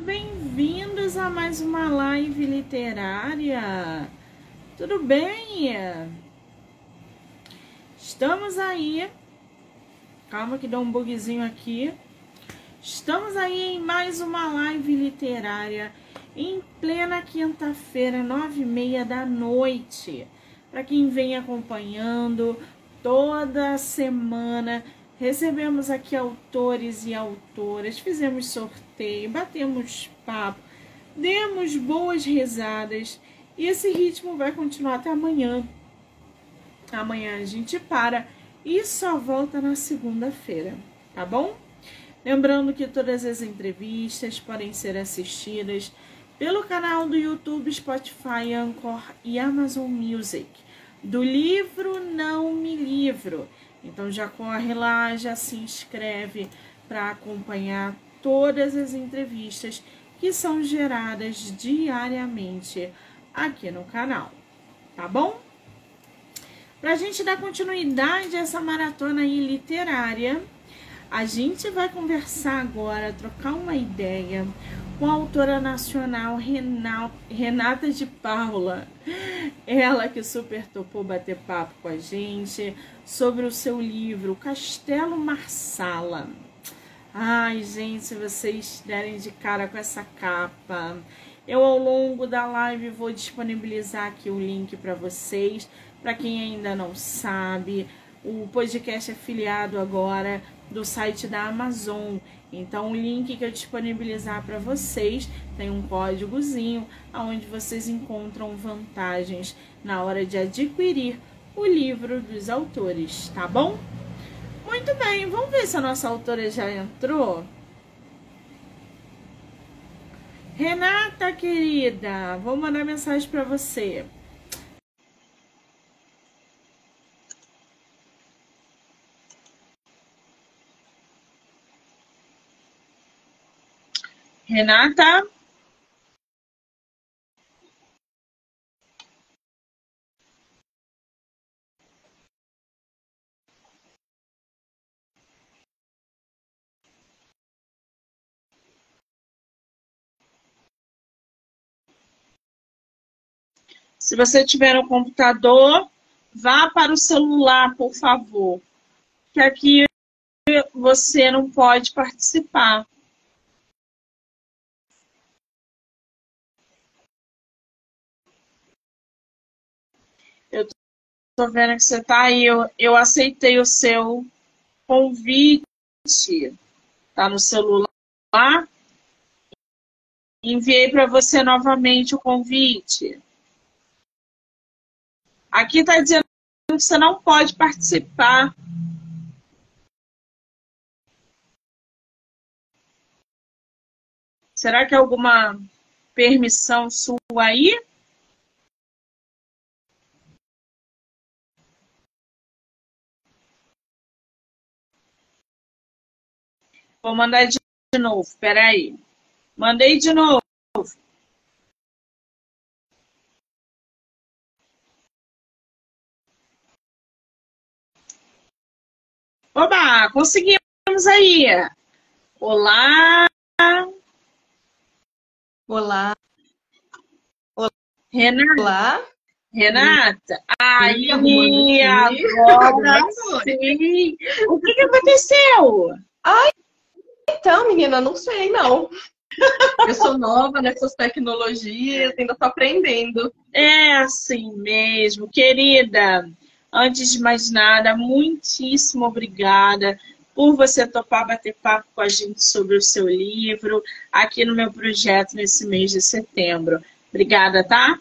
Bem-vindos a mais uma live literária. Tudo bem? Estamos aí. Calma que deu um bugzinho aqui. Estamos aí em mais uma live literária em plena quinta-feira, nove e meia da noite. Para quem vem acompanhando toda semana Recebemos aqui autores e autoras, fizemos sorteio, batemos papo, demos boas risadas e esse ritmo vai continuar até amanhã. Amanhã a gente para e só volta na segunda-feira, tá bom? Lembrando que todas as entrevistas podem ser assistidas pelo canal do YouTube, Spotify, Anchor e Amazon Music. Do livro Não Me Livro. Então já corre lá, já se inscreve para acompanhar todas as entrevistas que são geradas diariamente aqui no canal, tá bom? Para a gente dar continuidade a essa maratona aí literária, a gente vai conversar agora, trocar uma ideia com a autora nacional Renata de Paula. Ela que super topou bater papo com a gente sobre o seu livro Castelo Marsala. Ai, gente, se vocês derem de cara com essa capa, eu ao longo da live vou disponibilizar aqui o link para vocês. Para quem ainda não sabe, o podcast é filiado agora do site da Amazon. Então, o link que eu disponibilizar para vocês tem um códigozinho onde vocês encontram vantagens na hora de adquirir o livro dos autores, tá bom? Muito bem, vamos ver se a nossa autora já entrou. Renata, querida, vou mandar mensagem para você. Renata? Se você tiver um computador, vá para o celular, por favor. Que aqui você não pode participar. Eu tô vendo que você tá aí. Eu, eu aceitei o seu convite. Tá no celular. Enviei para você novamente o convite. Aqui está dizendo que você não pode participar. Será que é alguma permissão sua aí? Vou mandar de novo, peraí. Mandei de novo. Oba, conseguimos aí. Olá. Olá. Olá. Renata. Olá. Renata. Aí, agora sim. O que, que aconteceu? Ai, então, menina, não sei, não. Eu sou nova nessas tecnologias, ainda estou aprendendo. É assim mesmo, querida. Antes de mais nada, muitíssimo obrigada por você topar bater papo com a gente sobre o seu livro aqui no meu projeto nesse mês de setembro. Obrigada, tá?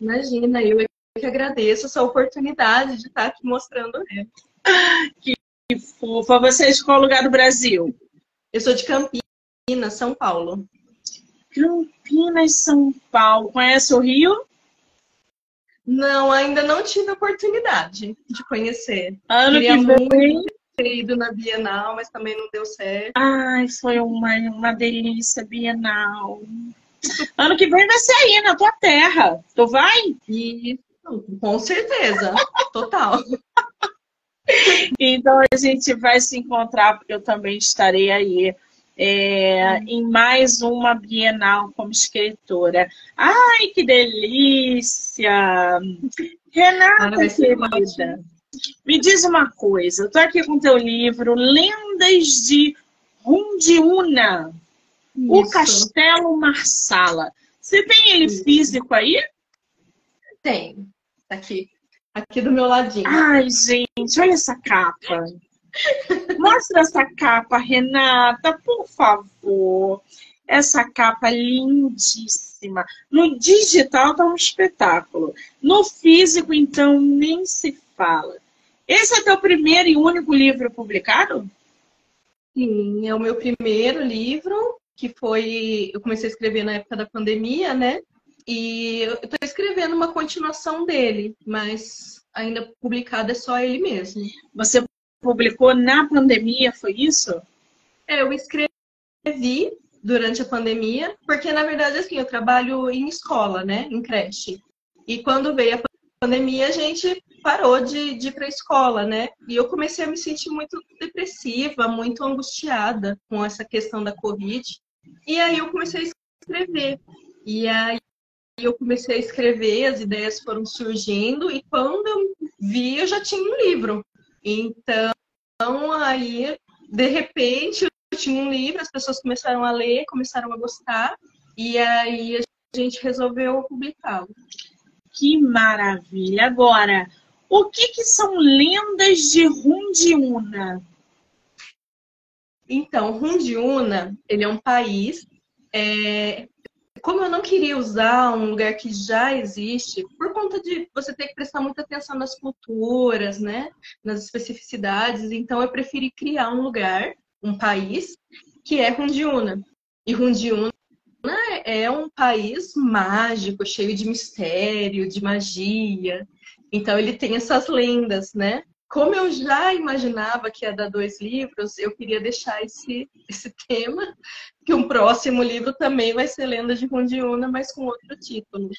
Imagina, eu que agradeço essa oportunidade de estar aqui mostrando ele. Que fofa. Você é de qual lugar do Brasil? Eu sou de Campinas, São Paulo. Campinas, São Paulo. Conhece o Rio? Não, ainda não tive oportunidade de conhecer. Ano Queria que vem. muito ter ido na Bienal, mas também não deu certo. Ai, foi uma, uma delícia Bienal. ano que vem vai ser aí, na tua terra. Tu vai? E, com certeza, total. Então a gente vai se encontrar, porque eu também estarei aí é, em mais uma Bienal como escritora. Ai, que delícia! Renata, querida, me diz uma coisa. Eu estou aqui com teu livro Lendas de Rundiuna, o Castelo Marsala. Você tem ele Isso. físico aí? Tem. Tá aqui. Aqui do meu ladinho. Ai, gente, olha essa capa. Mostra essa capa, Renata, por favor. Essa capa lindíssima. No digital tá um espetáculo. No físico, então, nem se fala. Esse é teu primeiro e único livro publicado? Sim, é o meu primeiro livro, que foi. Eu comecei a escrever na época da pandemia, né? E eu estou escrevendo uma continuação dele, mas ainda publicado é só ele mesmo. Você publicou na pandemia, foi isso? É, eu escrevi durante a pandemia, porque na verdade assim, eu trabalho em escola, né, em creche. E quando veio a pandemia, a gente parou de, de ir para a escola, né? E eu comecei a me sentir muito depressiva, muito angustiada com essa questão da Covid. E aí eu comecei a escrever. E aí eu comecei a escrever, as ideias foram surgindo, e quando eu vi, eu já tinha um livro. Então, aí, de repente, eu tinha um livro, as pessoas começaram a ler, começaram a gostar, e aí a gente resolveu publicá-lo. Que maravilha! Agora, o que, que são lendas de Rundiuna? Então, Rundiuna, ele é um país é, como eu não queria usar um lugar que já existe, por conta de você ter que prestar muita atenção nas culturas, né, nas especificidades, então eu preferi criar um lugar, um país, que é Rundiuna. E Rundiuna é um país mágico, cheio de mistério, de magia. Então ele tem essas lendas, né? Como eu já imaginava que ia dar dois livros, eu queria deixar esse, esse tema, que um próximo livro também vai ser Lenda de Rundiuna, mas com outro título.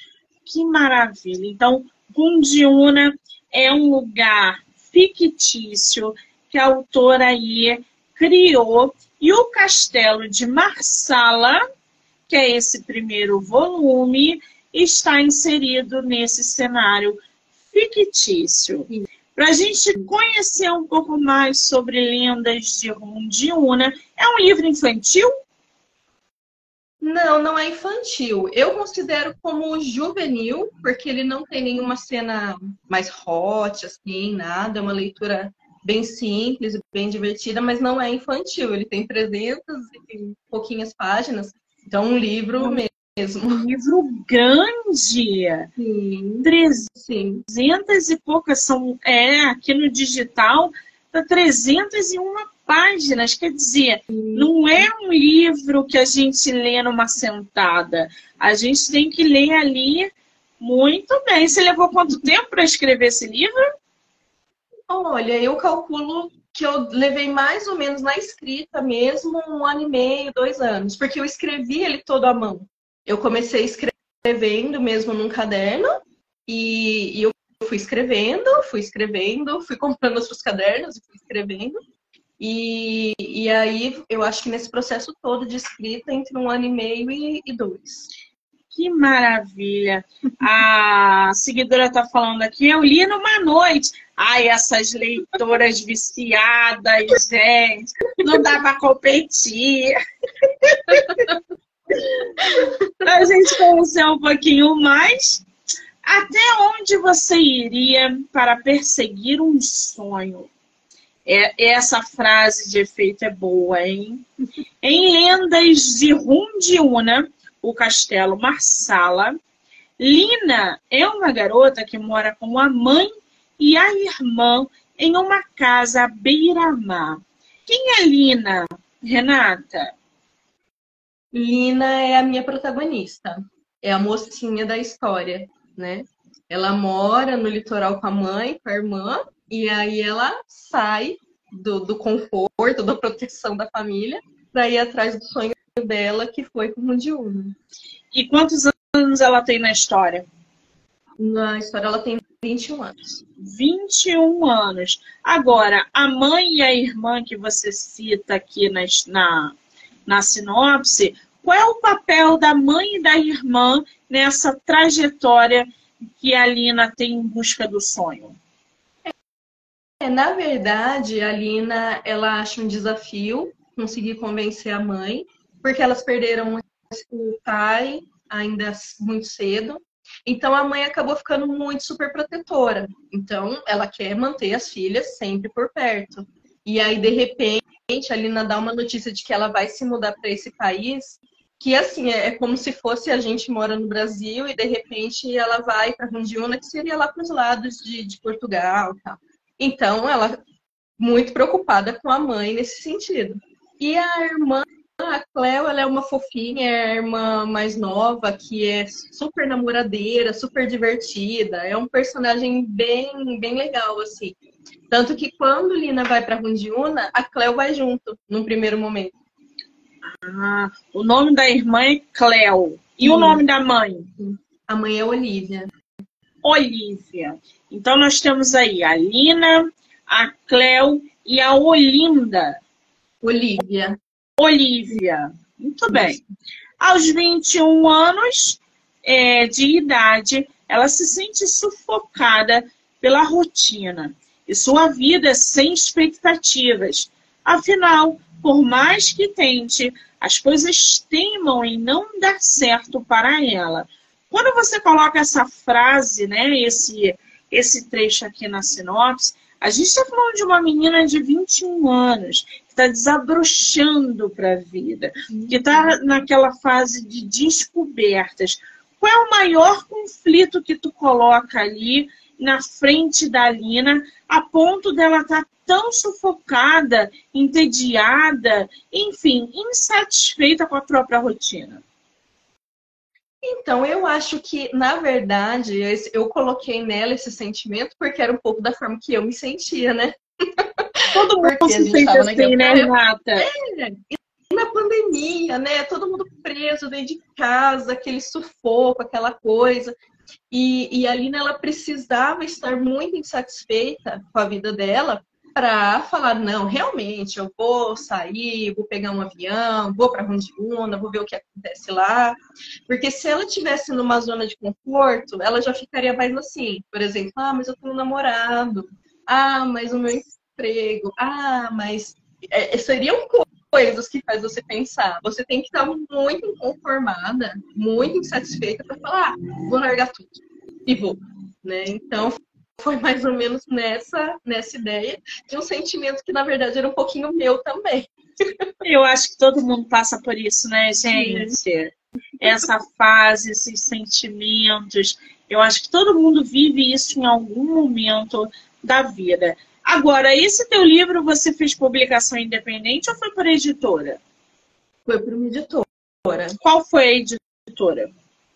Que maravilha! Então, Rundiuna é um lugar fictício que a autora aí criou e o castelo de Marsala, que é esse primeiro volume, está inserido nesse cenário fictício. Para a gente conhecer um pouco mais sobre lendas de Rundiuna, é um livro infantil? Não, não é infantil. Eu considero como juvenil, porque ele não tem nenhuma cena mais hot, assim, nada. É uma leitura bem simples, bem divertida, mas não é infantil. Ele tem 300 e pouquinhas páginas. Então, um livro mesmo mesmo. Um livro grande. Sim. 300 e poucas são. É, aqui no digital, tá 301 páginas. Quer dizer, Sim. não é um livro que a gente lê numa sentada. A gente tem que ler ali muito bem. Você levou quanto tempo para escrever esse livro? Olha, eu calculo que eu levei mais ou menos na escrita mesmo um ano e meio, dois anos, porque eu escrevi ele todo à mão eu comecei escrevendo mesmo num caderno e, e eu fui escrevendo, fui escrevendo, fui comprando outros cadernos e fui escrevendo. E, e aí eu acho que nesse processo todo de escrita, entre um ano e meio e, e dois. Que maravilha! A seguidora está falando aqui, eu li numa noite. Ai, essas leitoras viciadas, gente, não dá para competir. A gente conhecer um pouquinho mais, até onde você iria para perseguir um sonho? É, essa frase de efeito é boa, hein? Em Lendas de Rundiuna, o castelo Marsala, Lina é uma garota que mora com a mãe e a irmã em uma casa beira-mar. Quem é Lina, Renata? Lina é a minha protagonista, é a mocinha da história, né? Ela mora no litoral com a mãe, com a irmã, e aí ela sai do, do conforto, da proteção da família, para ir atrás do sonho dela, que foi com o Mundiúna. E quantos anos ela tem na história? Na história ela tem 21 anos. 21 anos. Agora, a mãe e a irmã que você cita aqui na, na na sinopse, qual é o papel da mãe e da irmã nessa trajetória que a Lina tem em busca do sonho? É, na verdade, a Lina ela acha um desafio conseguir convencer a mãe, porque elas perderam o pai ainda muito cedo. Então a mãe acabou ficando muito super protetora. Então ela quer manter as filhas sempre por perto. E aí de repente a Lina dá uma notícia de que ela vai se mudar para esse país, que assim é, é como se fosse a gente mora no Brasil e de repente ela vai para Rundiuna, que seria lá para os lados de, de Portugal. Então ela muito preocupada com a mãe nesse sentido. E a irmã a Cleo, ela é uma fofinha, é a irmã mais nova, que é super namoradeira, super divertida. É um personagem bem, bem legal, assim. Tanto que quando Lina vai para Rundiuna, a Cleo vai junto, num primeiro momento. Ah, o nome da irmã é Cleo. E o nome da mãe? A mãe é Olivia. Olivia. Então nós temos aí a Lina, a Cleo e a Olinda. Olivia. Olivia. Muito bem. Aos 21 anos é, de idade, ela se sente sufocada pela rotina e sua vida sem expectativas. Afinal, por mais que tente, as coisas teimam em não dar certo para ela. Quando você coloca essa frase, né, esse, esse trecho aqui na sinopse, a gente está falando de uma menina de 21 anos, que está desabrochando para a vida, que está naquela fase de descobertas. Qual é o maior conflito que tu coloca ali na frente da Lina, a ponto dela estar tá tão sufocada, entediada, enfim, insatisfeita com a própria rotina? Então, eu acho que, na verdade, eu coloquei nela esse sentimento porque era um pouco da forma que eu me sentia, né? Todo mundo porque se sente assim, né, Renata? É, e na pandemia, né? Todo mundo preso dentro de casa, aquele sufoco, aquela coisa. E, e a Lina, ela precisava estar muito insatisfeita com a vida dela para falar, não, realmente, eu vou sair, vou pegar um avião, vou para Rondiuna, vou ver o que acontece lá. Porque se ela tivesse numa zona de conforto, ela já ficaria mais assim, por exemplo, ah, mas eu tenho um namorado, ah, mas o meu emprego, ah, mas é, seriam coisas que faz você pensar. Você tem que estar muito inconformada, muito insatisfeita para falar, ah, vou largar tudo e vou. Né? Então, foi mais ou menos nessa, nessa ideia de um sentimento que, na verdade, era um pouquinho meu também. Eu acho que todo mundo passa por isso, né, gente? Sim. Essa fase, esses sentimentos. Eu acho que todo mundo vive isso em algum momento da vida. Agora, esse teu livro você fez publicação independente ou foi por editora? Foi por uma editora. Qual foi a editora?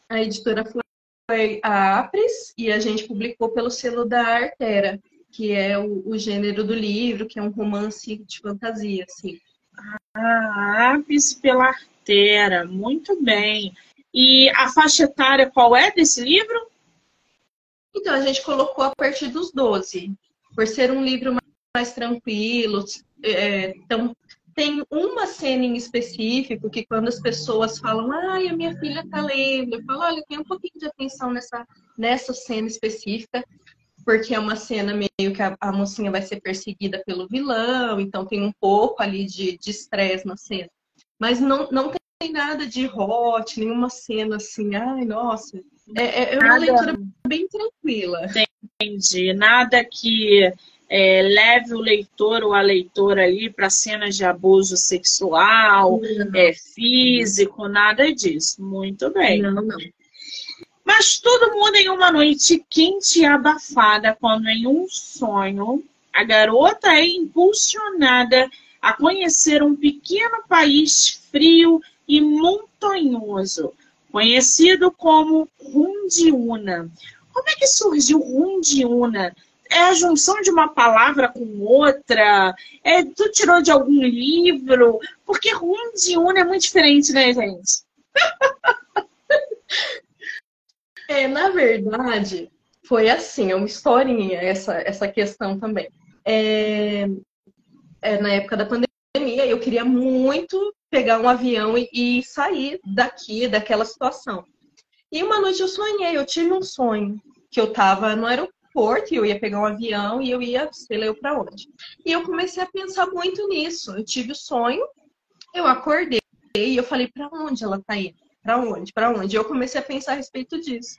A editora foi a Apres e a gente publicou pelo selo da Artera, que é o, o gênero do livro, que é um romance de fantasia, assim. Ah, Apres pela Artera, muito bem. E a faixa etária qual é desse livro? Então, a gente colocou a partir dos 12, por ser um livro mais, tranquilo, é, tão, tem uma cena em específico que quando as pessoas falam, ai, a minha filha tá lendo, eu falo, olha, tem um pouquinho de atenção nessa, nessa cena específica, porque é uma cena meio que a, a mocinha vai ser perseguida pelo vilão, então tem um pouco ali de estresse na cena. Mas não, não tem nada de hot, nenhuma cena assim, ai, nossa. É, é uma nada... leitura bem tranquila. Entendi. Nada que é, leve o leitor ou a leitora ali para cenas de abuso sexual, é, físico, nada disso. Muito bem. Não, não. Mas tudo muda em uma noite quente e abafada, quando em um sonho a garota é impulsionada a conhecer um pequeno país frio e montanhoso, conhecido como Rundiuna. Como é que surgiu Rundiuna? é a junção de uma palavra com outra? É, tu tirou de algum livro? Porque una é muito diferente, né, gente? é, na verdade, foi assim, é uma historinha essa, essa questão também. É, é, na época da pandemia, eu queria muito pegar um avião e, e sair daqui, daquela situação. E uma noite eu sonhei, eu tive um sonho que eu estava no aeroporto e eu ia pegar um avião e eu ia, sei lá, para onde. E eu comecei a pensar muito nisso. Eu tive o sonho, eu acordei e eu falei, para onde ela tá indo? Para onde? Para onde? E eu comecei a pensar a respeito disso.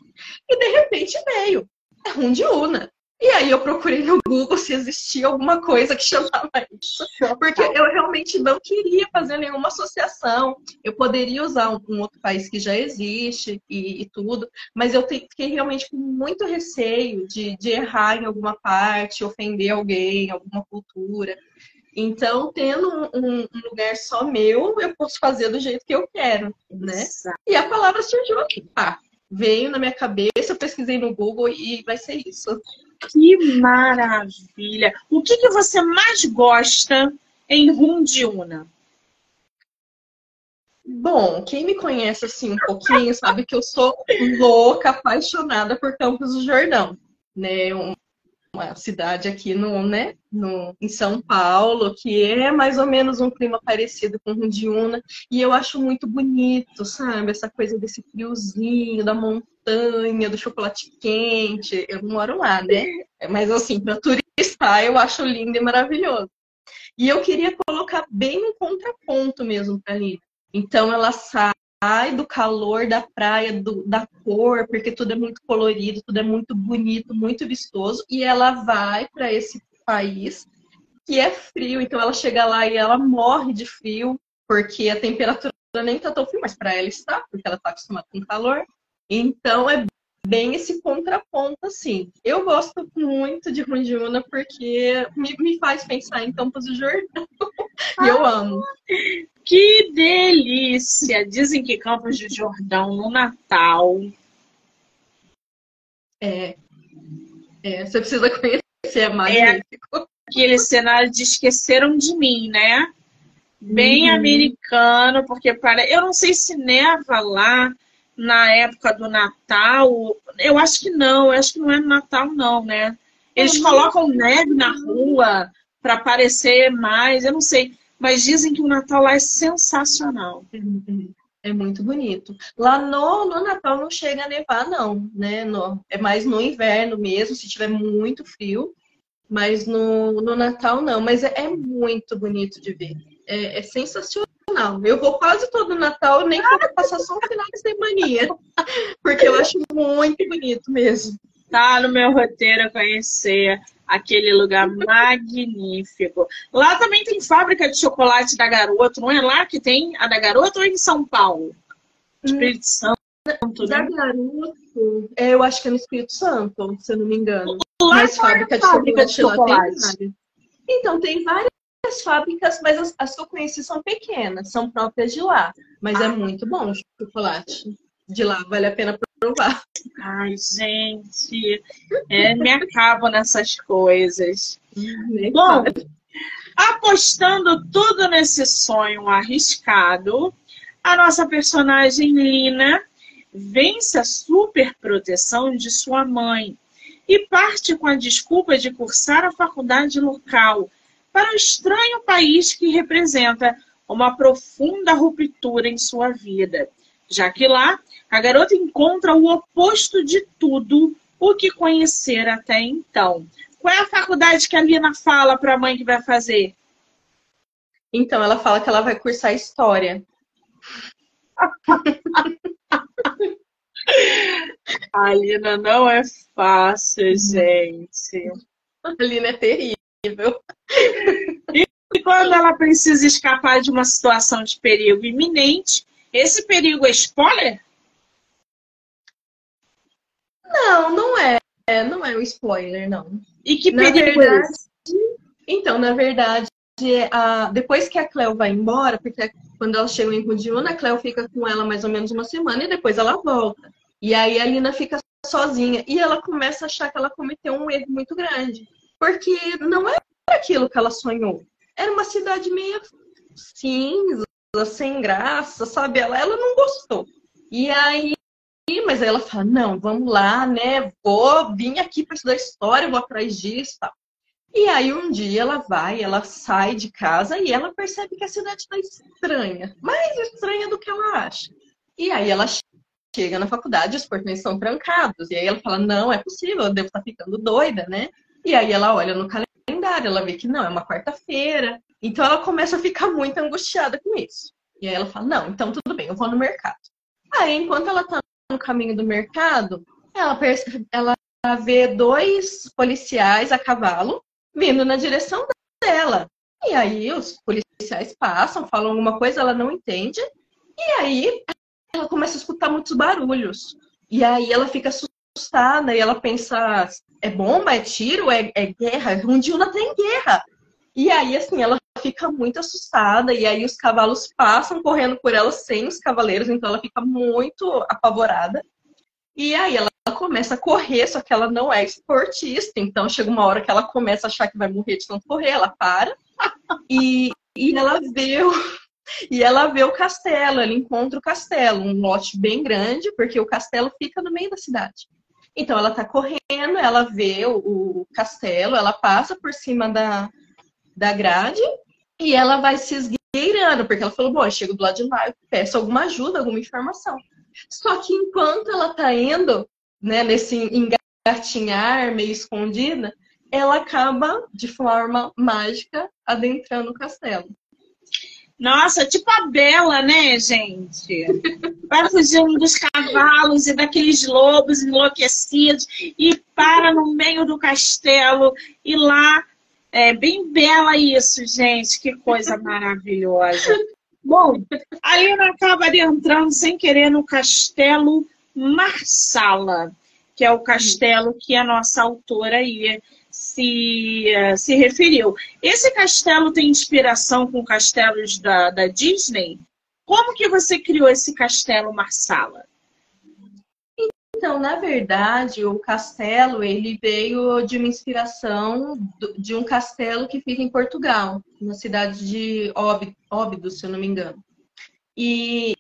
E de repente veio. É Rundiuna. E aí eu procurei no Google se existia alguma coisa que chamava isso. Porque eu realmente não queria fazer nenhuma associação. Eu poderia usar um, um outro país que já existe e, e tudo, mas eu fiquei realmente com muito receio de, de errar em alguma parte, ofender alguém, alguma cultura. Então, tendo um, um, lugar só meu, eu posso fazer do jeito que eu quero, né? Exato. E a palavra surgiu aqui. Ah, veio na minha cabeça, eu pesquisei no Google e vai ser isso. Que maravilha! O que, que você mais gosta em Rundiuna? Bom, quem me conhece assim um pouquinho sabe que eu sou louca, apaixonada por Campos do Jordão, né? Uma cidade aqui no, né, no, em São Paulo, que é mais ou menos um clima parecido com Rundiuna, e eu acho muito bonito, sabe? Essa coisa desse friozinho, da montanha do chocolate quente. Eu não moro lá, né? Mas assim, para turistar, eu acho lindo e maravilhoso. E eu queria colocar bem um contraponto mesmo para ali. Então ela sai do calor da praia, do, da cor, porque tudo é muito colorido, tudo é muito bonito, muito vistoso, e ela vai para esse país que é frio, então ela chega lá e ela morre de frio, porque a temperatura nem tá tão frio, mas para ela está, porque ela está acostumada com calor. Então é bem esse contraponto, assim. Eu gosto muito de Rundiuna porque me, me faz pensar em Campos do Jordão. e eu amo. Que delícia! Dizem que Campos do Jordão no Natal. É. é você precisa conhecer, é magnífico. É aquele cenário de esqueceram de mim, né? Bem uhum. americano, porque para. Eu não sei se neva lá, na época do Natal. Eu acho que não, eu acho que não é Natal, não, né? Eles colocam neve na rua para parecer mais, eu não sei. Mas dizem que o Natal lá é sensacional. É muito bonito. Lá no, no Natal não chega a nevar, não, né? No, é mais no inverno mesmo, se tiver muito frio. Mas no, no Natal não. Mas é, é muito bonito de ver. É, é sensacional. Eu vou quase todo Natal, nem eu passar só um final de semana. Porque eu acho muito bonito mesmo. Tá no meu roteiro conhecer aquele lugar magnífico. Lá também tem fábrica de chocolate da Garoto, não é lá que tem a da Garoto ou é em São Paulo? Espírito Santo. Da né? Garoto, é, eu acho que é no Espírito Santo, se eu não me engano. Lá Mas fábrica, é de, fábrica de chocolate, chocolate. tem Então, tem várias as fábricas, mas as, as, que eu conheci são pequenas, são próprias de lá. Mas é ah. é muito bom o chocolate. De lá, vale a pena provar. Ai, gente, é, me acabo nessas coisas. bom, apostando tudo nesse sonho arriscado, a nossa personagem Lina vence a super proteção de sua mãe e parte com a desculpa de cursar a faculdade local para o estranho país que representa uma profunda ruptura em sua vida, já que lá a garota encontra o oposto de tudo o que conhecera até então. Qual é a faculdade que a Lina fala para a mãe que vai fazer? Então, ela fala que ela vai cursar História. a Lina não é fácil, gente. A Lina é terrível. E quando ela precisa escapar de uma situação de perigo iminente, esse perigo é spoiler? Não, não é. Não é um spoiler, não. E que na perigo é verdade, é Então, na verdade, a, depois que a Cleo vai embora, porque quando ela chega em Rudiuna, a Cleo fica com ela mais ou menos uma semana e depois ela volta. E aí a Lina fica sozinha e ela começa a achar que ela cometeu um erro muito grande. Porque não era aquilo que ela sonhou. Era uma cidade meio cinza, sem graça, sabe? Ela, ela não gostou. E aí, mas aí ela fala, não, vamos lá, né? Vou vir aqui para estudar história, vou atrás disso, tal. E aí um dia ela vai, ela sai de casa e ela percebe que a cidade está estranha, mais estranha do que ela acha. E aí ela chega na faculdade, os portões são trancados. E aí ela fala: "Não, é possível, eu devo estar tá ficando doida, né?" E aí ela olha no calendário, ela vê que não, é uma quarta-feira. Então ela começa a ficar muito angustiada com isso. E aí ela fala: "Não, então tudo bem, eu vou no mercado." Aí enquanto ela está no caminho do mercado, ela, ela vê dois policiais a cavalo vindo na direção dela. E aí os policiais passam, falam alguma coisa, ela não entende. E aí ela começa a escutar muitos barulhos. E aí ela fica assustada e ela pensa: é bomba, é tiro, é, é guerra? Rundiuna tem guerra. E aí, assim, ela fica muito assustada. E aí os cavalos passam correndo por ela sem os cavaleiros, então ela fica muito apavorada. E aí ela começa a correr, só que ela não é esportista, então chega uma hora que ela começa a achar que vai morrer de tanto correr, ela para e, e ela vê o, e ela vê o castelo, ela encontra o castelo, um lote bem grande, porque o castelo fica no meio da cidade. Então ela tá correndo, ela vê o, o castelo, ela passa por cima da, da grade e ela vai se esgueirando, porque ela falou, bom, eu chego do lado de lá, eu peço alguma ajuda, alguma informação. Só que enquanto ela tá indo, né, nesse engatinhar meio escondida, ela acaba de forma mágica adentrando o castelo. Nossa, tipo a Bela, né, gente? Vai fugindo dos cavalos e daqueles lobos enlouquecidos e para no meio do castelo e lá é bem bela isso, gente. Que coisa maravilhosa. Bom, a Lina acaba entrando sem querer no castelo Marsala, que é o castelo que a nossa autora aí se, se referiu. Esse castelo tem inspiração com castelos da, da Disney? Como que você criou esse castelo Marsala? Então, na verdade, o castelo ele veio de uma inspiração de um castelo que fica em Portugal, na cidade de Óbido, se eu não me engano. E,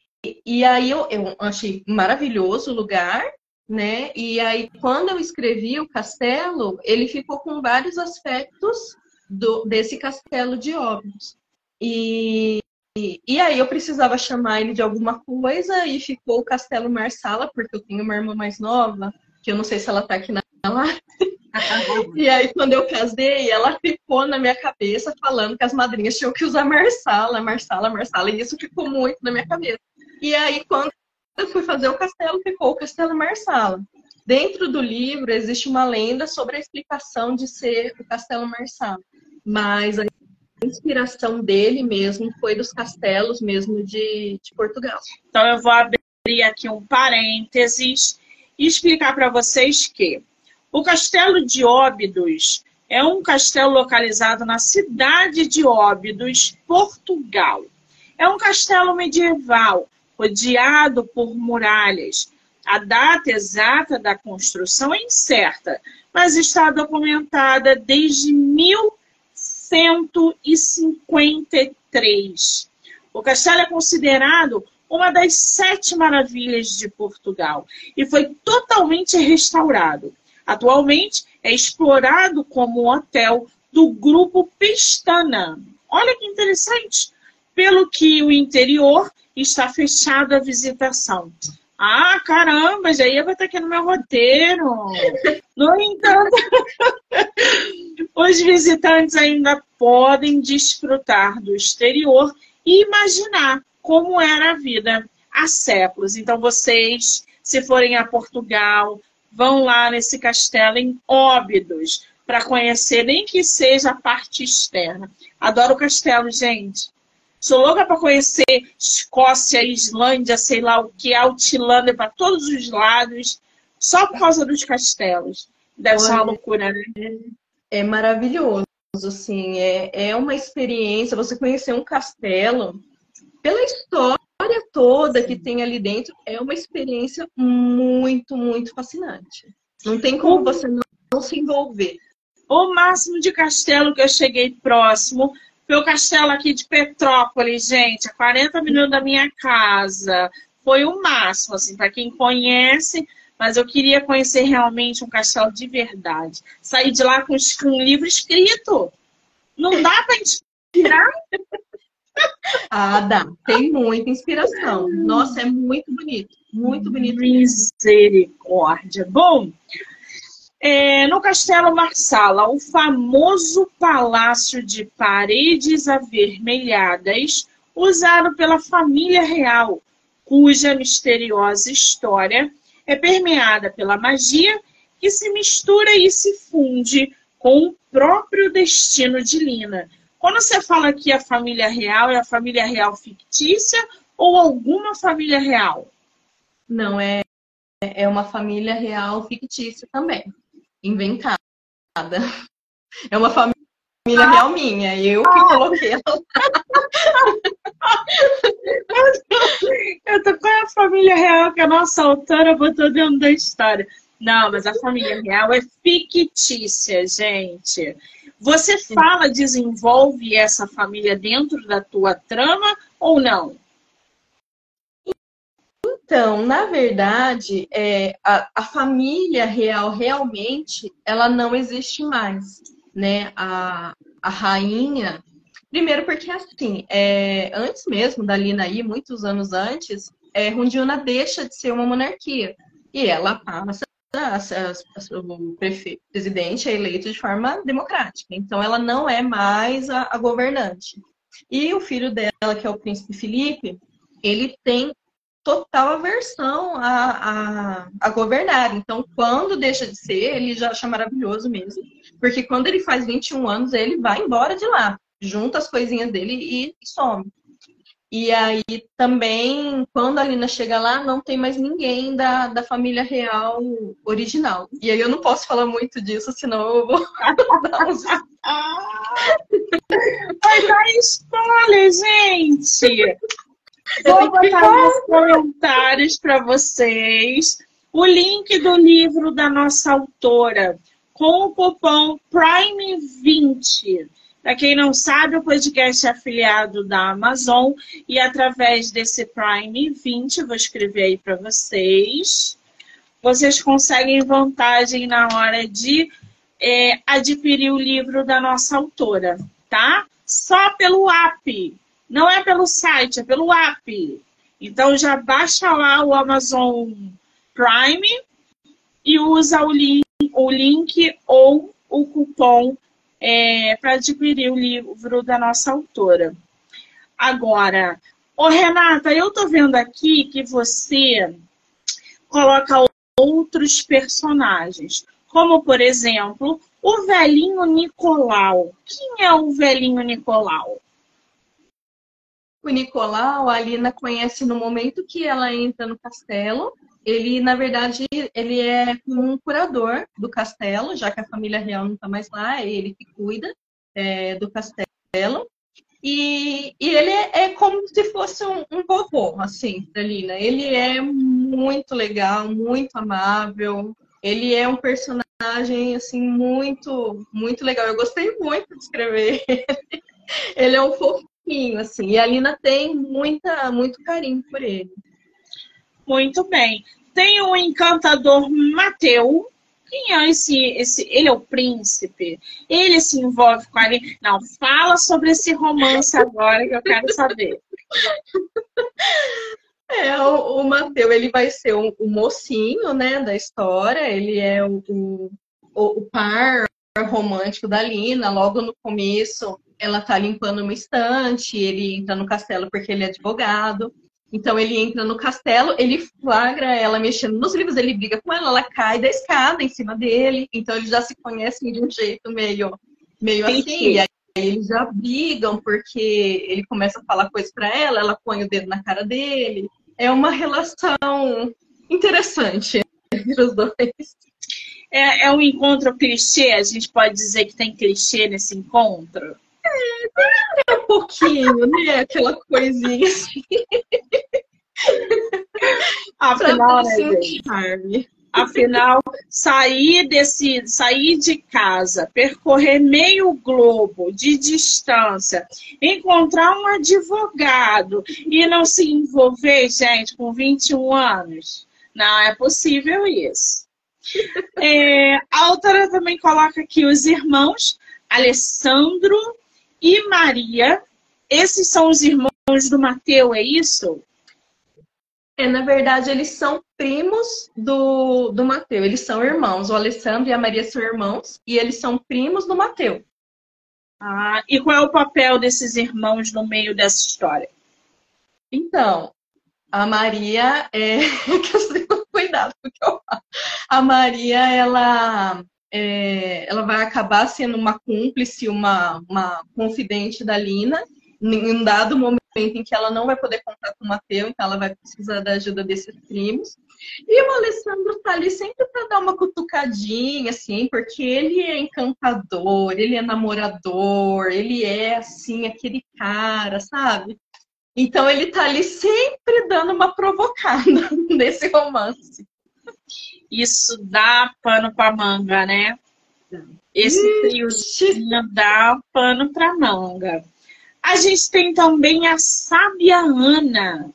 e aí eu, eu achei maravilhoso o lugar, né? E aí quando eu escrevi o castelo, ele ficou com vários aspectos do, desse castelo de Óbidos. E, e, e, aí eu precisava chamar ele de alguma coisa e ficou o Castelo Marsala, porque eu tenho uma irmã mais nova, que eu não sei se ela tá aqui na live. e aí, quando eu casei, ela ficou na minha cabeça falando que as madrinhas tinham que usar Marsala, Marsala, Marsala, e isso ficou muito na minha cabeça. E aí, quando eu fui fazer o castelo, ficou o Castelo Marsala. Dentro do livro existe uma lenda sobre a explicação de ser o Castelo Marsala, mas a inspiração dele mesmo foi dos castelos mesmo de, de Portugal. Então eu vou abrir aqui um parênteses e explicar para vocês que o Castelo de Óbidos é um castelo localizado na cidade de Óbidos, Portugal. É um castelo medieval rodeado por muralhas. A data exata da construção é incerta, mas está documentada desde 1153. O castelo é considerado uma das sete maravilhas de Portugal e foi totalmente restaurado. Atualmente é explorado como hotel do grupo Pestana. Olha que interessante! Pelo que o interior está fechado a visitação. Ah, caramba, já ia botar aqui no meu roteiro. No entanto, os visitantes ainda podem desfrutar do exterior e imaginar como era a vida há séculos. Então, vocês, se forem a Portugal, vão lá nesse castelo em Óbidos para conhecer, nem que seja a parte externa. Adoro o castelo, gente. Sou louca para conhecer Escócia, Islândia, sei lá o que, Altilândia, para todos os lados, só por causa dos castelos. Deve Olha, ser uma loucura, né? É maravilhoso, assim, é, é uma experiência, você conhecer um castelo, pela história toda que tem ali dentro, é uma experiência muito, muito fascinante. Não tem como você não, não se envolver. O máximo de castelo que eu cheguei próximo foi o castelo aqui de Petrópolis, gente, a 40 minutos da minha casa. Foi o máximo, assim, para quem conhece, mas eu queria conhecer realmente um castelo de verdade. Sair de lá com, um livro escrito. Não dá para inspirar? Ah, dá. Tem muita inspiração. Nossa, é muito bonito. Muito bonito. Misericórdia. Bom, é, no Castelo Marsala, o famoso palácio de paredes avermelhadas, usado pela família real, cuja misteriosa história é permeada pela magia que se mistura e se funde com o próprio destino de Lina. Quando você fala que a família real é a família real fictícia ou alguma família real? Não, é, é uma família real fictícia também, inventada. É uma família ah. real minha, eu que coloquei ela. eu tô com a família real que a nossa autora botou dentro da história. Não, mas a família real é fictícia, gente. Você fala, desenvolve essa família dentro da tua trama ou não? Então, na verdade, é, a, a, família real realmente ela não existe mais, né? A, a rainha, primeiro porque assim, é, antes mesmo da Lina aí, muitos anos antes, é, Rundiuna deixa de ser uma monarquia e ela passa a, a, o presidente é eleito de forma democrática. Então, ela não é mais a, a governante. E o filho dela, que é o príncipe Felipe, ele tem total aversão a, a, governar. Então, quando deixa de ser, ele já acha maravilhoso mesmo. Porque quando ele faz 21 anos, ele vai embora de lá, junta as coisinhas dele e, e some. E aí também, quando a Lina chega lá, não tem mais ninguém da, da família real original. E aí eu não posso falar muito disso, senão eu vou dar uns... Vai dar spoiler, gente! Vou botar nos comentários para vocês o link do livro da nossa autora com o cupom PRIME20 para quem não sabe, o podcast é afiliado da Amazon e através desse Prime 20, vou escrever aí para vocês, vocês conseguem vantagem na hora de é, adquirir o livro da nossa autora, tá? Só pelo app, não é pelo site, é pelo app. Então já baixa lá o Amazon Prime e usa o link, o link ou o cupom é, para adquirir o livro da nossa autora. Agora, ô Renata, eu tô vendo aqui que você coloca outros personagens, como por exemplo, o velhinho Nicolau. Quem é o velhinho Nicolau? O Nicolau, a Alina conhece no momento que ela entra no castelo ele, na verdade, ele é um curador do castelo, já que a família real não está mais lá, é ele que cuida é, do castelo. E, e ele é, é, como se fosse um, um vovô, assim, da Lina. Ele é muito legal, muito amável. Ele é um personagem, assim, muito, muito legal. Eu gostei muito de escrever ele. Ele é um fofinho, assim. E a Lina tem muita, muito carinho por ele. Muito bem. Tem o encantador Mateu. Quem é esse, esse? Ele é o príncipe. Ele se envolve com a Não, fala sobre esse romance agora que eu quero saber. É, o, o Mateu, ele vai ser o, mocinho, né, da história. Ele é o, o, o par romântico da Lina. Logo no começo, ela tá limpando uma estante, ele entra no castelo porque ele é advogado. Então ele entra no castelo, ele flagra ela mexendo nos livros, ele briga com ela, ela cai da escada em cima dele. Então eles já se conhecem de um jeito meio, meio assim. E aí eles já brigam porque ele começa a falar coisas para ela, ela põe o dedo na cara dele. É uma relação interessante entre os dois. É, é um encontro clichê, a gente pode dizer que tem clichê nesse encontro? É, um pouquinho, né? Aquela coisinha assim. Afinal, né? Afinal, sair desse, sair de casa, percorrer meio globo de distância, encontrar um advogado e não se envolver, gente, com 21 anos. Não é possível isso. É, a autora também coloca aqui os irmãos Alessandro e Maria. Esses são os irmãos do Mateu, é isso? É, na verdade, eles são primos do, do Mateu. Eles são irmãos. O Alessandro e a Maria são irmãos e eles são primos do Mateu. Ah, e qual é o papel desses irmãos no meio dessa história? Então, a Maria é. Cuidado com o que eu falo. A Maria, ela, é... ela vai acabar sendo uma cúmplice, uma, uma confidente da Lina, em um dado momento em que ela não vai poder contar com o Mateu, então ela vai precisar da ajuda desses primos. E o Alessandro tá ali sempre para dar uma cutucadinha, assim, porque ele é encantador, ele é namorador, ele é, assim, aquele cara, sabe? Então ele tá ali sempre dando uma provocada nesse romance. Isso dá pano pra manga, né? Esse triozinho dá pano pra manga. A gente tem também a sábia Ana.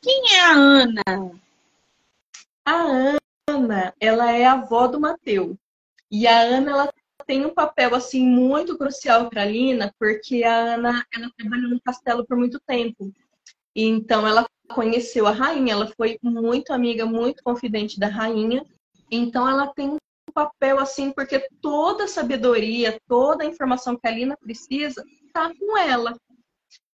Quem é a Ana? A Ana, ela é a avó do Mateu. E a Ana, ela tem um papel assim muito crucial para a Lina, porque a Ana, ela trabalhou no castelo por muito tempo. Então ela conheceu a rainha, ela foi muito amiga, muito confidente da rainha. Então ela tem um papel assim, porque toda a sabedoria, toda a informação que a Lina precisa está com ela.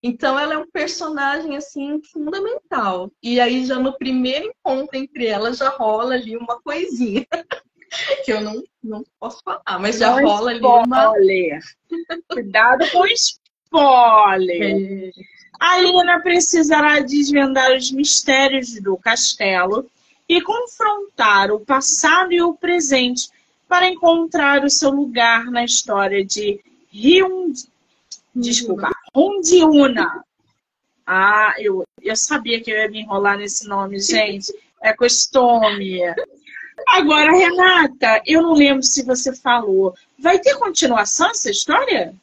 Então ela é um personagem assim fundamental. E aí já no primeiro encontro entre elas já rola ali uma coisinha que eu não, não posso falar, mas já não rola spoiler. ali uma Cuidado com spoiler. É. A Lina precisará desvendar os mistérios do castelo e confrontar o passado e o presente para encontrar o seu lugar na história de Hyun... Desculpa, Hundiuna. Ah, eu, eu sabia que eu ia me enrolar nesse nome, gente. É costume. Agora, Renata, eu não lembro se você falou. Vai ter continuação essa história?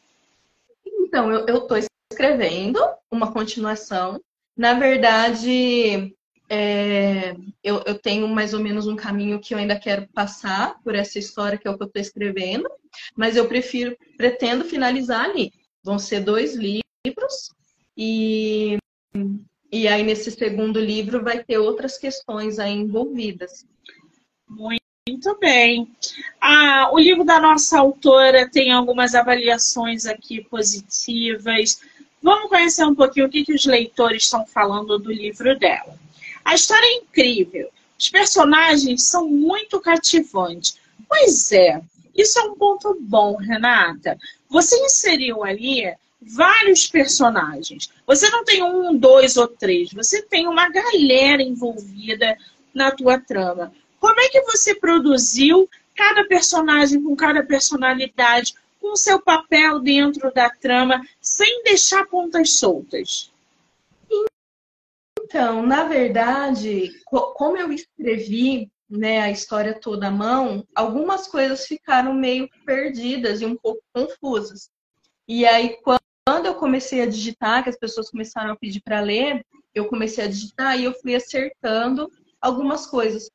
Então, eu, tô escrevendo uma continuação. Na verdade, é, eu, eu, tenho mais ou menos um caminho que eu ainda quero passar por essa história que é o que eu estou escrevendo, mas eu prefiro, pretendo finalizar ali. Vão ser dois livros e, e aí nesse segundo livro vai ter outras questões aí envolvidas. Muito bem. Ah, o livro da nossa autora tem algumas avaliações aqui positivas. Vamos conhecer um pouquinho o que, que os leitores estão falando do livro dela. A história é incrível. Os personagens são muito cativantes. Pois é, isso é um ponto bom, Renata. Você inseriu ali vários personagens. Você não tem um, dois ou três. Você tem uma galera envolvida na tua trama. Como é que você produziu cada personagem com cada personalidade? com seu papel dentro da trama, sem deixar pontas soltas? Então, na verdade, como eu escrevi né, a história toda à mão, algumas coisas ficaram meio perdidas e um pouco confusas. E aí, quando eu comecei a digitar, que as pessoas começaram a pedir para ler, eu comecei a digitar e eu fui acertando algumas coisas.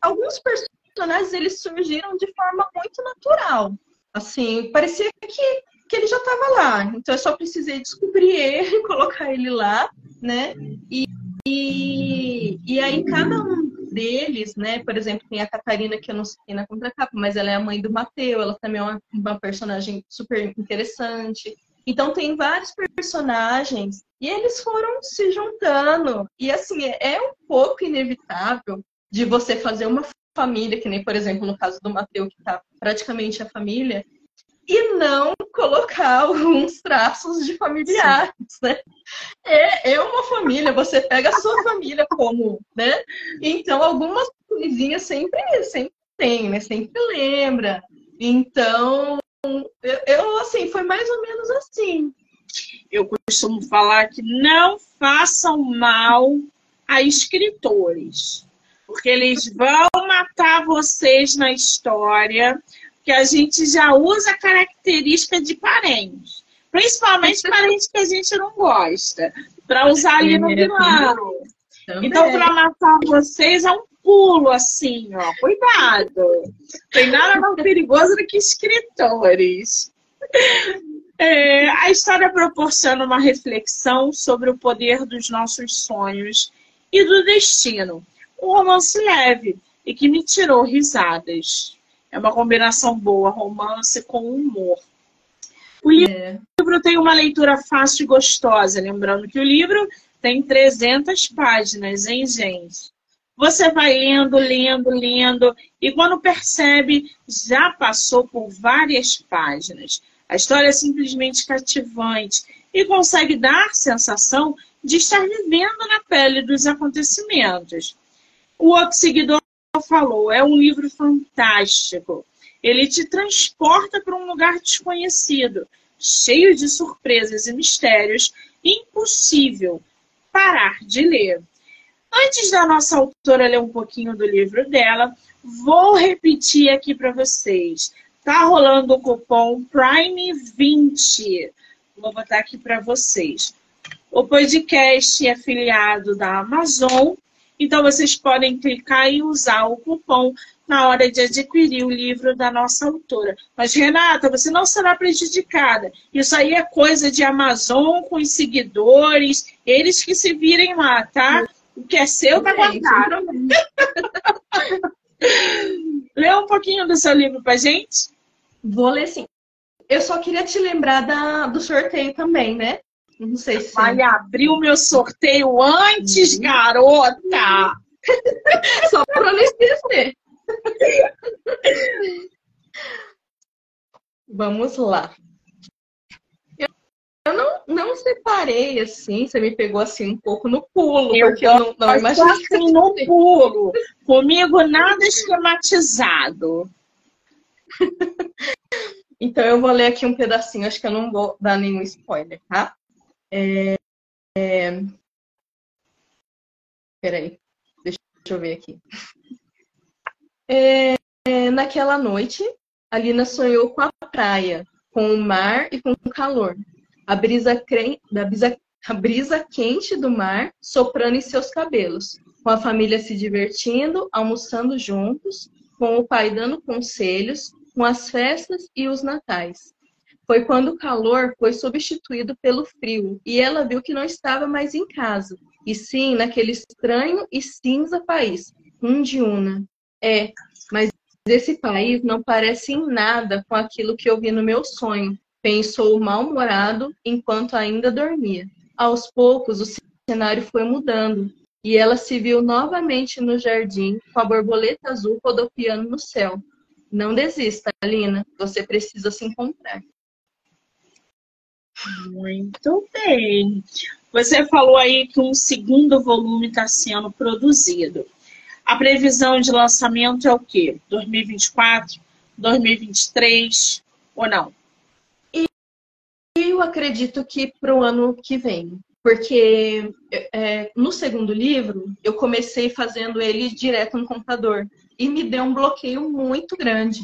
Alguns personagens eles surgiram de forma muito natural. Assim, parecia que, que ele já estava lá. Então eu só precisei descobrir ele, colocar ele lá, né? E, e, e aí cada um deles, né? Por exemplo, tem a Catarina, que eu não sei na contracapa, mas ela é a mãe do Mateu, ela também é uma, uma personagem super interessante. Então tem vários personagens e eles foram se juntando. E assim, é um pouco inevitável de você fazer uma família, que nem, por exemplo, no caso do Mateu, que está praticamente a família, e não colocar alguns traços de familiares, né? É, é uma família, você pega a sua família como, né? Então, algumas coisinhas sempre, sempre tem, né? Sempre lembra. Então, eu, eu, assim, foi mais ou menos assim. Eu costumo falar que não façam mal a escritores porque eles vão matar vocês na história, que a gente já usa característica de parentes, principalmente parentes que a gente não gosta, para usar ali no vilão. Então, para matar vocês é um pulo assim, ó. Cuidado. Tem nada mais perigoso do que escritores. É, a história proporciona uma reflexão sobre o poder dos nossos sonhos e do destino. Um romance leve e que me tirou risadas. É uma combinação boa, romance com humor. O é. livro tem uma leitura fácil e gostosa, lembrando que o livro tem 300 páginas, hein, gente? Você vai lendo, lendo, lendo, e quando percebe, já passou por várias páginas. A história é simplesmente cativante e consegue dar sensação de estar vivendo na pele dos acontecimentos. O outro seguidor falou, é um livro fantástico. Ele te transporta para um lugar desconhecido, cheio de surpresas e mistérios, impossível parar de ler. Antes da nossa autora ler um pouquinho do livro dela, vou repetir aqui para vocês. Tá rolando o cupom Prime20. Vou botar aqui para vocês. O podcast é afiliado da Amazon, então vocês podem clicar e usar o cupom na hora de adquirir o livro da nossa autora. Mas, Renata, você não será prejudicada. Isso aí é coisa de Amazon com os seguidores, eles que se virem lá, tá? O que é seu tá guardado. Lê um pouquinho do seu livro pra gente. Vou ler sim. Eu só queria te lembrar da, do sorteio também, né? Não sei se. Vai abrir o meu sorteio antes, uhum. garota! só para não esquecer. Vamos lá. Eu não, não separei assim, você me pegou assim um pouco no pulo, eu porque eu não, não imaginei. Assim, no pulo. Comigo nada esquematizado. Então eu vou ler aqui um pedacinho, acho que eu não vou dar nenhum spoiler, tá? É... é... Peraí, deixa eu ver aqui. É... Naquela noite, a Lina sonhou com a praia, com o mar e com o calor. A brisa, cre... da brisa... a brisa quente do mar soprando em seus cabelos, com a família se divertindo, almoçando juntos, com o pai dando conselhos, com as festas e os natais. Foi quando o calor foi substituído pelo frio e ela viu que não estava mais em casa, e sim naquele estranho e cinza país, Indiuna. É, mas esse país não parece em nada com aquilo que eu vi no meu sonho, pensou mal-humorado enquanto ainda dormia. Aos poucos, o cenário foi mudando e ela se viu novamente no jardim com a borboleta azul rodopiando no céu. Não desista, Alina. Você precisa se encontrar. Muito bem. Você falou aí que um segundo volume está sendo produzido. A previsão de lançamento é o quê? 2024? 2023 ou não? Eu acredito que para o ano que vem. Porque é, no segundo livro, eu comecei fazendo ele direto no computador e me deu um bloqueio muito grande.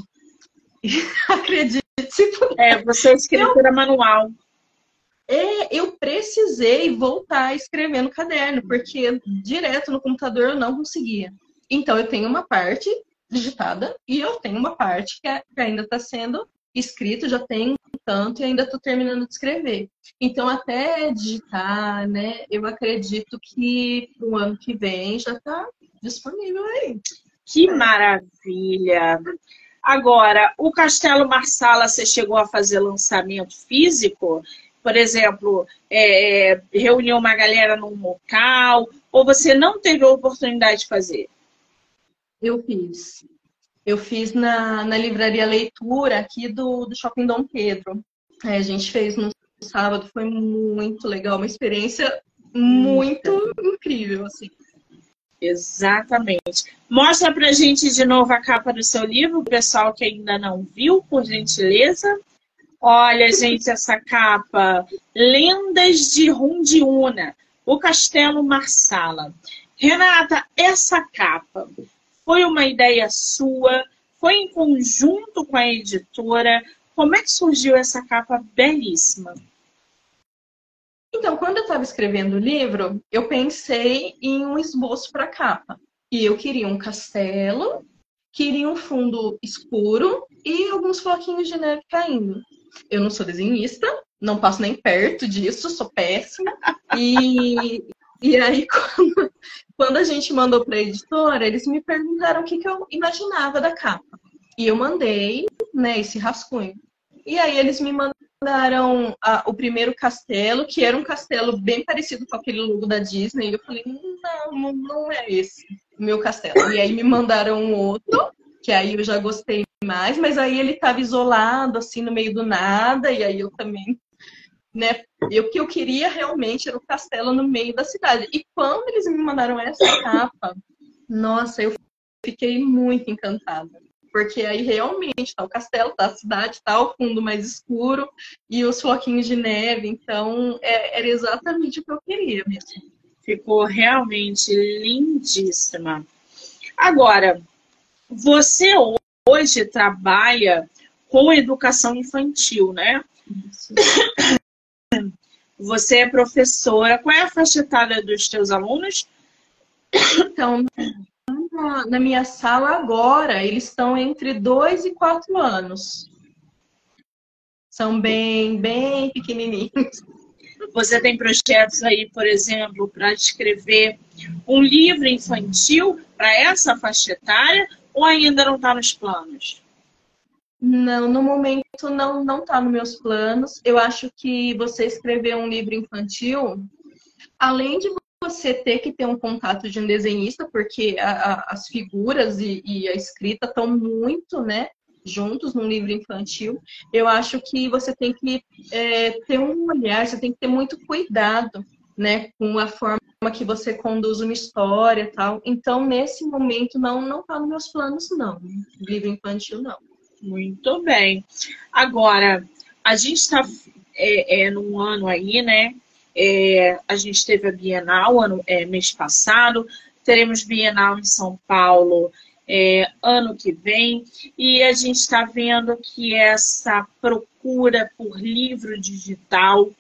Acredite. É, você é escritora eu, manual. É, eu precisei voltar a escrever no caderno, porque direto no computador eu não conseguia. Então, eu tenho uma parte digitada e eu tenho uma parte que, é, que ainda está sendo escrito, já tem tanto e ainda estou terminando de escrever. Então, até digitar, né, eu acredito que no ano que vem já está disponível aí. Que maravilha! Agora, o Castelo Marsala, você chegou a fazer lançamento físico? Por exemplo, é, é, reuniu uma galera num local? Ou você não teve a oportunidade de fazer? Eu fiz. Eu fiz na, na livraria Leitura aqui do, do Shopping Dom Pedro. É, a gente fez no sábado, foi muito legal, uma experiência muito incrível, assim. Exatamente. Mostra pra gente de novo a capa do seu livro, o pessoal que ainda não viu, por gentileza. Olha, gente, essa capa. Lendas de Rundiuna, o Castelo Marsala. Renata, essa capa foi uma ideia sua? Foi em conjunto com a editora? Como é que surgiu essa capa belíssima? Então, quando eu estava escrevendo o livro, eu pensei em um esboço para a capa. E eu queria um castelo, queria um fundo escuro e alguns floquinhos de neve caindo. Eu não sou desenhista, não passo nem perto disso, sou péssima. E, e aí, quando, quando a gente mandou para a editora, eles me perguntaram o que, que eu imaginava da capa. E eu mandei né, esse rascunho. E aí eles me mandaram a, o primeiro castelo, que era um castelo bem parecido com aquele logo da Disney. E eu falei, não, não é esse o meu castelo. E aí me mandaram um outro, que aí eu já gostei mais, mas aí ele estava isolado, assim, no meio do nada, e aí eu também né? E o que eu queria realmente era o castelo no meio da cidade. E quando eles me mandaram essa capa, nossa, eu fiquei muito encantada. Porque aí realmente tá o castelo, tá a cidade, tá o fundo mais escuro e os floquinhos de neve. Então, é, era exatamente o que eu queria mesmo. Ficou realmente lindíssima. Agora, você hoje trabalha com educação infantil, né? Isso. Você é professora. Qual é a faixa etária dos teus alunos? Então, na minha sala agora, eles estão entre 2 e 4 anos. São bem, bem pequenininhos. Você tem projetos aí, por exemplo, para escrever um livro infantil para essa faixa etária ou ainda não está nos planos? Não, no momento não não está nos meus planos. Eu acho que você escrever um livro infantil, além de você ter que ter um contato de um desenhista, porque a, a, as figuras e, e, a escrita estão muito, né, juntos num livro infantil. Eu acho que você tem que é, ter um olhar, você tem que ter muito cuidado, né, com a forma que você conduz uma história, e tal. Então, nesse momento não não está nos meus planos, não. Livro infantil não. Muito bem. Agora, a gente está é, é, num ano aí, né? É, a gente teve a Bienal ano, é, mês passado, teremos Bienal em São Paulo é, ano que vem, e a gente está vendo que essa procura por livro digital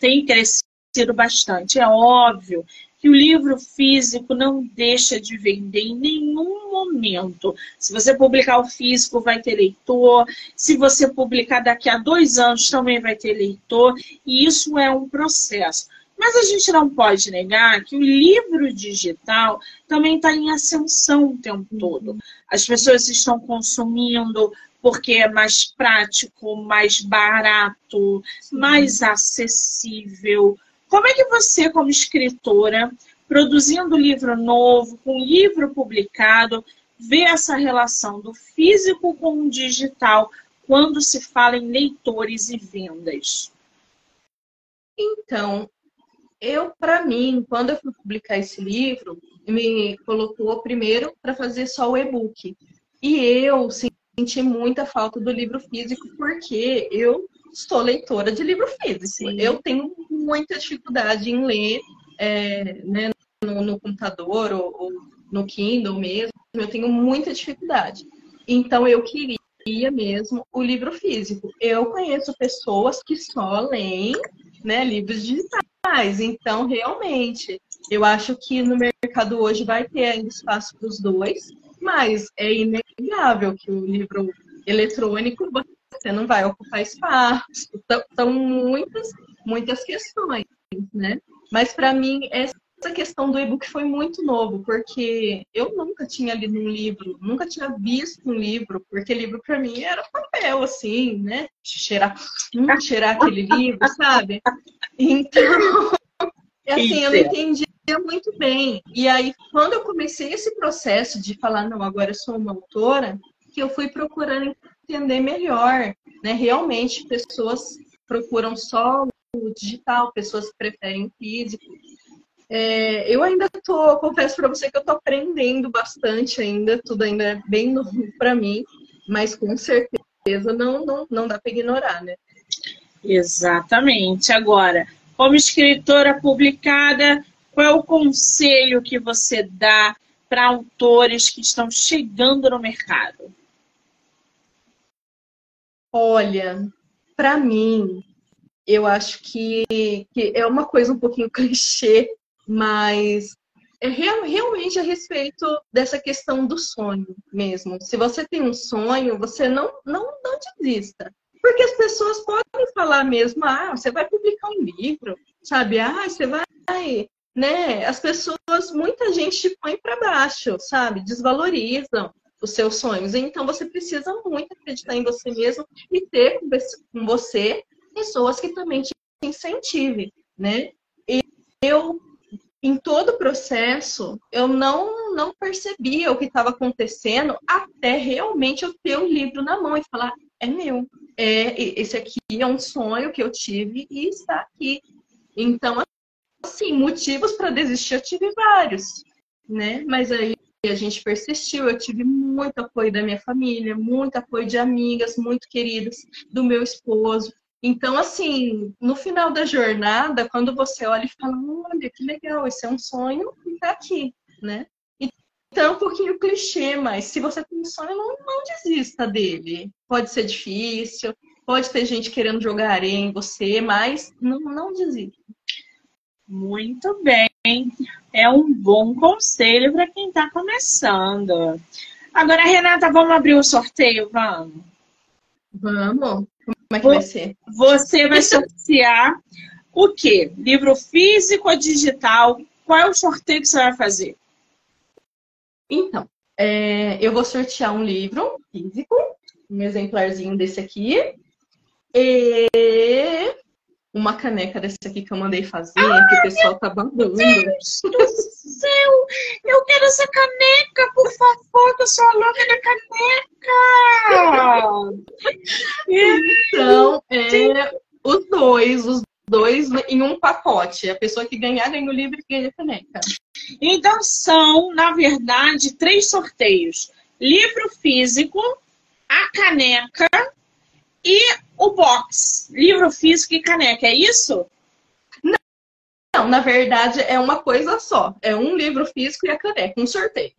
tem crescido bastante. É óbvio que o livro físico não deixa de vender em nenhum momento. Se você publicar o físico, vai ter leitor. Se você publicar daqui a dois anos, também vai ter leitor. E isso é um processo. Mas a gente não pode negar que o livro digital também está em ascensão o tempo todo. As pessoas estão consumindo porque é mais prático, mais barato, mais acessível como é que você, como escritora, produzindo livro novo, com livro publicado, vê essa relação do físico com o digital quando se fala em leitores e vendas? Então, eu, para mim, quando eu fui publicar esse livro, me colocou primeiro para fazer só o e-book. E eu senti muita falta do livro físico, porque eu sou leitora de livro físico. Sim. Eu tenho muita dificuldade em ler é, né, no, no, computador ou, ou, no Kindle mesmo. Eu tenho muita dificuldade. Então, eu queria mesmo o livro físico. Eu conheço pessoas que só leem né, livros digitais. Então, realmente, eu acho que no mercado hoje vai ter ainda espaço para os dois, mas é inegável que o livro eletrônico você não vai ocupar espaço. São muitas, muitas questões, né? Mas para mim, essa questão do e-book foi muito novo, porque eu nunca tinha lido um livro, nunca tinha visto um livro, porque livro para mim era papel, assim, né? Cheirar, hum, cheirar aquele livro, sabe? Então, assim, eu não entendia muito bem. E aí, quando eu comecei esse processo de falar, não, agora eu sou uma autora, que eu fui procurando entender melhor, né? Realmente, pessoas procuram só o digital, pessoas preferem o físico. É, eu ainda tô, confesso para você que eu tô aprendendo bastante ainda, tudo ainda é bem novo para mim, mas com certeza não, não, não dá para ignorar, né? Exatamente. Agora, como escritora publicada, qual é o conselho que você dá para autores que estão chegando no mercado? Olha, para mim, eu acho que, que, é uma coisa um pouquinho clichê, mas é real, realmente a respeito dessa questão do sonho mesmo. Se você tem um sonho, você não, não, não desista. Porque as pessoas podem falar mesmo, ah, você vai publicar um livro, sabe? Ah, você vai, né? As pessoas, muita gente te põe para baixo, sabe? Desvalorizam os seus sonhos. Então você precisa muito acreditar em você mesmo e ter com você pessoas que também te incentivem, né? E eu em todo o processo, eu não, não percebia o que estava acontecendo até realmente eu ter o livro na mão e falar: é meu. É, esse aqui é um sonho que eu tive e está aqui. Então, assim, motivos para desistir eu tive vários, né? Mas aí a gente persistiu, eu tive muito apoio da minha família, muito apoio de amigas muito queridas, do meu esposo. Então, assim, no final da jornada, quando você olha e fala, olha, que legal, esse é um sonho e tá aqui, né? Então, é um pouquinho clichê, mas se você tem um sonho, não, não desista dele. Pode ser difícil, pode ter gente querendo jogar areia em você, mas não, não desista. Muito bem. É um bom conselho para quem está começando. Agora, Renata, vamos abrir o sorteio? Vamos. Vamos. Como é que vai ser? Você vai sortear o quê? Livro físico ou digital? Qual é o sorteio que você vai fazer? Então, é, eu vou sortear um livro físico, um exemplarzinho desse aqui, e uma caneca desse aqui que eu mandei fazer, ah, que o pessoal tá babando. Deus do céu! Eu quero essa caneca, por favor, que eu sou a louca da caneca! então, é, os dois, os dois em um pacote. A pessoa que ganhar ganha o livro e ganha a caneca. Então, são, na verdade, três sorteios. Livro físico, a caneca e o box, livro físico e caneca, é isso? Não, não, na verdade é uma coisa só. É um livro físico e a caneca, um sorteio.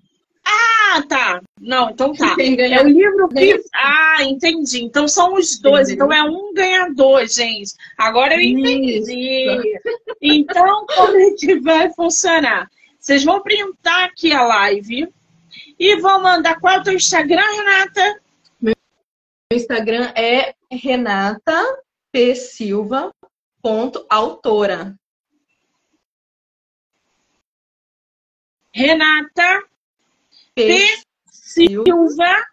Ah, tá. Não, então tá. é o livro físico. Ah, entendi. Então são os dois. Então é um ganhador, gente. Agora eu entendi. Isso. Então, como é que vai funcionar? Vocês vão printar aqui a live e vão mandar qual é o teu Instagram, Renata? Meu Instagram é Renata P. Silva ponto autora. Renata P. Silva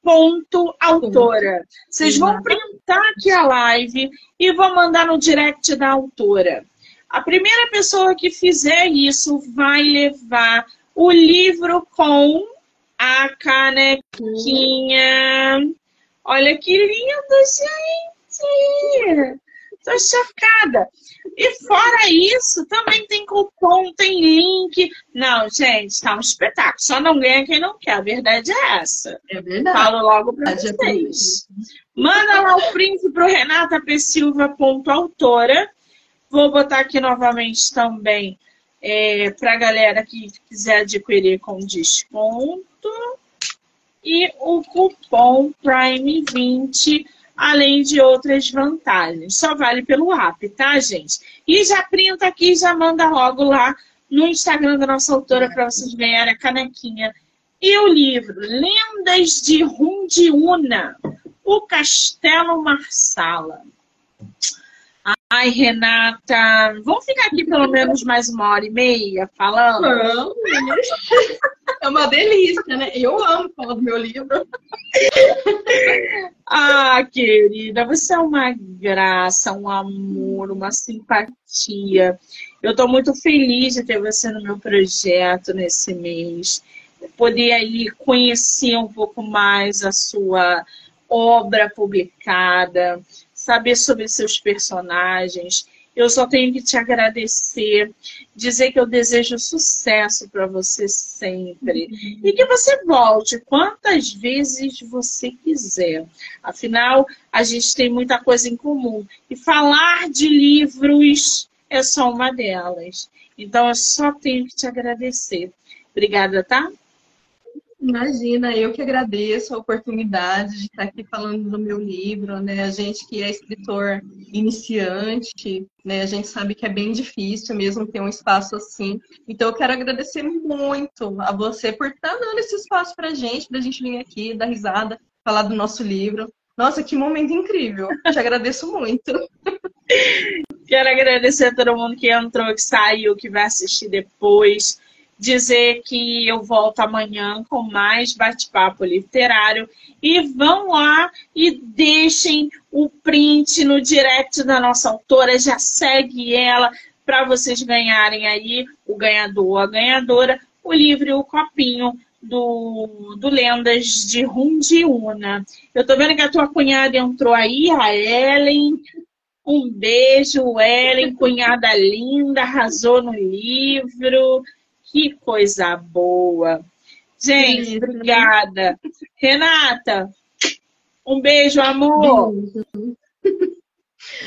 ponto autora. Vocês vão printar aqui a live e vão mandar no direct da autora. A primeira pessoa que fizer isso vai levar o livro com a canequinha Olha que lindo, gente! Tô chocada. E fora isso, também tem cupom, tem link. Não, gente, tá um espetáculo. Só não ganha quem não quer. A verdade é essa. É verdade. Falo logo pra vocês. Manda lá o print pro renatapsilva.autora. Vou botar aqui novamente também é, pra galera que quiser adquirir com desconto e o cupom Prime20, além de outras vantagens. Só vale pelo app, tá, gente? E já printa aqui já manda logo lá no Instagram da nossa autora para vocês ganharem a canequinha. E o livro Lendas de Rundiuna, o Castelo Marsala. Ai, Renata, vamos ficar aqui pelo menos mais uma hora e meia falando? Vamos. É uma delícia, né? Eu amo falar do meu livro. Ah, querida, você é uma graça, um amor, uma simpatia. Eu estou muito feliz de ter você no meu projeto nesse mês. Poder aí conhecer um pouco mais a sua obra publicada, saber sobre seus personagens. Eu só tenho que te agradecer, dizer que eu desejo sucesso para você sempre e que você volte quantas vezes você quiser. Afinal, a gente tem muita coisa em comum e falar de livros é só uma delas. Então, eu só tenho que te agradecer. Obrigada, tá? Imagina, eu que agradeço a oportunidade de estar aqui falando do meu livro, né? A gente que é escritor iniciante, né? A gente sabe que é bem difícil mesmo ter um espaço assim. Então eu quero agradecer muito a você por estar dando esse espaço pra gente, pra gente vir aqui, dar risada, falar do nosso livro. Nossa, que momento incrível. Te agradeço muito. Quero agradecer a todo mundo que entrou, que saiu, que vai assistir depois dizer que eu volto amanhã com mais bate-papo literário. E vão lá e deixem o print no direct da nossa autora, já segue ela para vocês ganharem aí o ganhador, a ganhadora, o livro e o copinho do, do Lendas de Rundiuna. Eu tô vendo que a tua cunhada entrou aí, a Ellen. Um beijo, Ellen, cunhada linda, arrasou no livro. Que coisa boa. Gente, obrigada. Renata, um beijo, amor. Beijo.